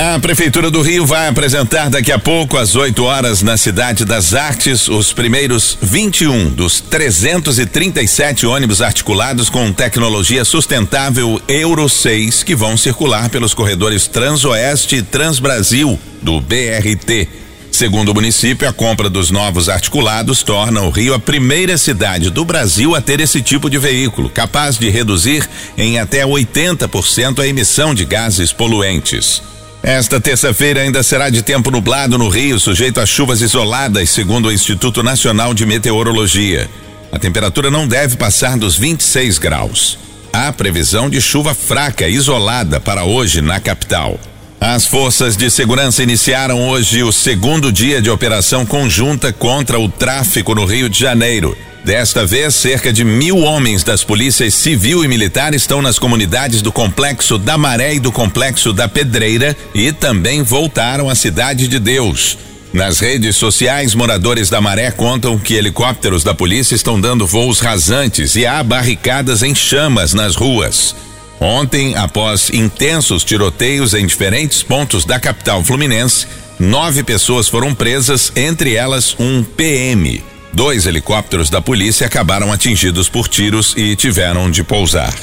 A Prefeitura do Rio vai apresentar daqui a pouco, às 8 horas, na Cidade das Artes, os primeiros 21 dos 337 ônibus articulados com tecnologia sustentável Euro 6 que vão circular pelos corredores Transoeste e Transbrasil do BRT. Segundo o município, a compra dos novos articulados torna o Rio a primeira cidade do Brasil a ter esse tipo de veículo, capaz de reduzir em até 80% a emissão de gases poluentes. Esta terça-feira ainda será de tempo nublado no Rio, sujeito a chuvas isoladas, segundo o Instituto Nacional de Meteorologia. A temperatura não deve passar dos 26 graus. Há previsão de chuva fraca isolada para hoje na capital. As forças de segurança iniciaram hoje o segundo dia de operação conjunta contra o tráfico no Rio de Janeiro. Desta vez, cerca de mil homens das polícias civil e militar estão nas comunidades do Complexo da Maré e do Complexo da Pedreira e também voltaram à Cidade de Deus. Nas redes sociais, moradores da Maré contam que helicópteros da polícia estão dando voos rasantes e há barricadas em chamas nas ruas. Ontem, após intensos tiroteios em diferentes pontos da capital fluminense, nove pessoas foram presas, entre elas um PM. Dois helicópteros da polícia acabaram atingidos por tiros e tiveram de pousar.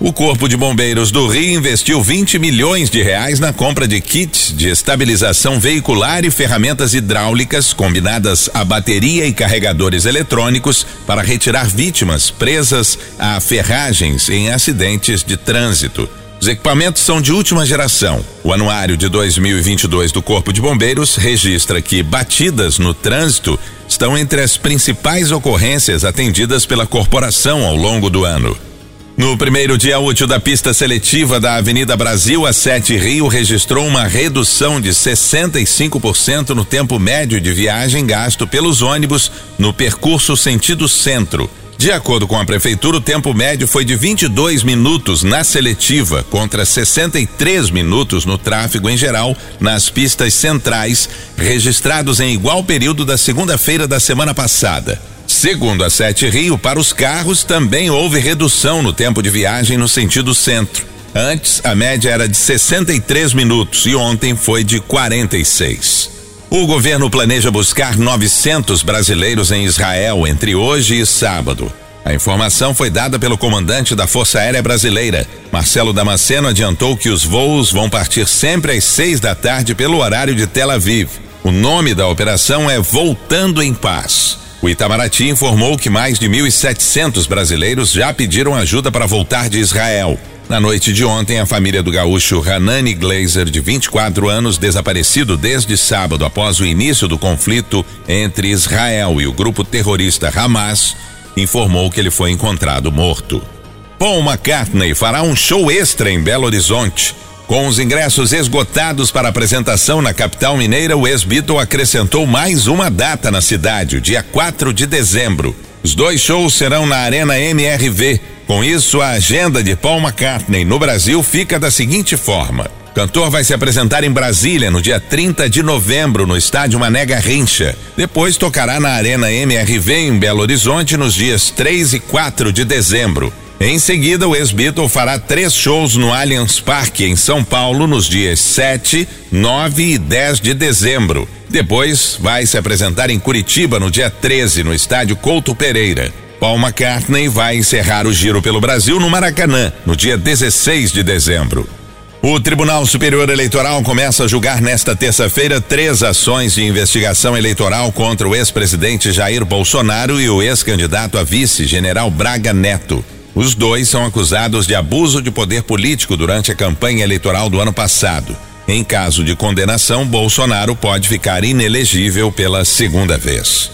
O Corpo de Bombeiros do Rio investiu 20 milhões de reais na compra de kits de estabilização veicular e ferramentas hidráulicas combinadas a bateria e carregadores eletrônicos para retirar vítimas presas a ferragens em acidentes de trânsito. Os equipamentos são de última geração. O anuário de 2022 do Corpo de Bombeiros registra que batidas no trânsito estão entre as principais ocorrências atendidas pela corporação ao longo do ano. No primeiro dia útil da pista seletiva da Avenida Brasil, a Sete Rio registrou uma redução de 65% no tempo médio de viagem gasto pelos ônibus no percurso sentido centro. De acordo com a prefeitura, o tempo médio foi de 22 minutos na seletiva contra 63 minutos no tráfego em geral nas pistas centrais, registrados em igual período da segunda-feira da semana passada. Segundo a Sete Rio, para os carros também houve redução no tempo de viagem no sentido centro. Antes, a média era de 63 minutos e ontem foi de 46. O governo planeja buscar 900 brasileiros em Israel entre hoje e sábado. A informação foi dada pelo comandante da Força Aérea Brasileira. Marcelo Damasceno adiantou que os voos vão partir sempre às seis da tarde pelo horário de Tel Aviv. O nome da operação é Voltando em Paz. O Itamaraty informou que mais de 1.700 brasileiros já pediram ajuda para voltar de Israel. Na noite de ontem, a família do gaúcho Hanani Glazer, de 24 anos, desaparecido desde sábado após o início do conflito entre Israel e o grupo terrorista Hamas, informou que ele foi encontrado morto. Paul McCartney fará um show extra em Belo Horizonte. Com os ingressos esgotados para apresentação na capital mineira, o ex-Beatle acrescentou mais uma data na cidade, o dia 4 de dezembro. Os dois shows serão na Arena MRV, com isso, a agenda de Paul McCartney no Brasil fica da seguinte forma: o cantor vai se apresentar em Brasília no dia 30 de novembro no estádio Mané Garrincha. Depois tocará na Arena MRV em Belo Horizonte nos dias 3 e 4 de dezembro. Em seguida, o ex-Beatle fará três shows no Allianz Parque, em São Paulo, nos dias 7, 9 e 10 de dezembro. Depois, vai se apresentar em Curitiba no dia 13, no estádio Couto Pereira. Paul McCartney vai encerrar o giro pelo Brasil no Maracanã, no dia 16 de dezembro. O Tribunal Superior Eleitoral começa a julgar nesta terça-feira três ações de investigação eleitoral contra o ex-presidente Jair Bolsonaro e o ex-candidato a vice, general Braga Neto. Os dois são acusados de abuso de poder político durante a campanha eleitoral do ano passado. Em caso de condenação, Bolsonaro pode ficar inelegível pela segunda vez.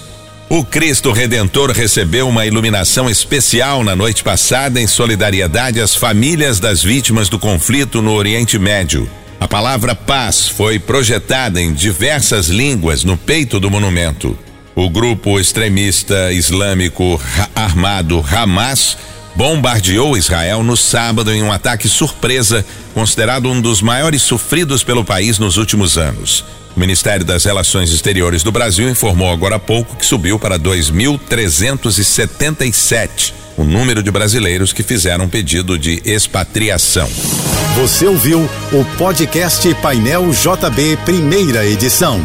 O Cristo Redentor recebeu uma iluminação especial na noite passada em solidariedade às famílias das vítimas do conflito no Oriente Médio. A palavra paz foi projetada em diversas línguas no peito do monumento. O grupo extremista islâmico armado Hamas bombardeou Israel no sábado em um ataque surpresa, considerado um dos maiores sofridos pelo país nos últimos anos. O Ministério das Relações Exteriores do Brasil informou agora há pouco que subiu para 2.377 o número de brasileiros que fizeram pedido de expatriação. Você ouviu o podcast Painel JB, primeira edição.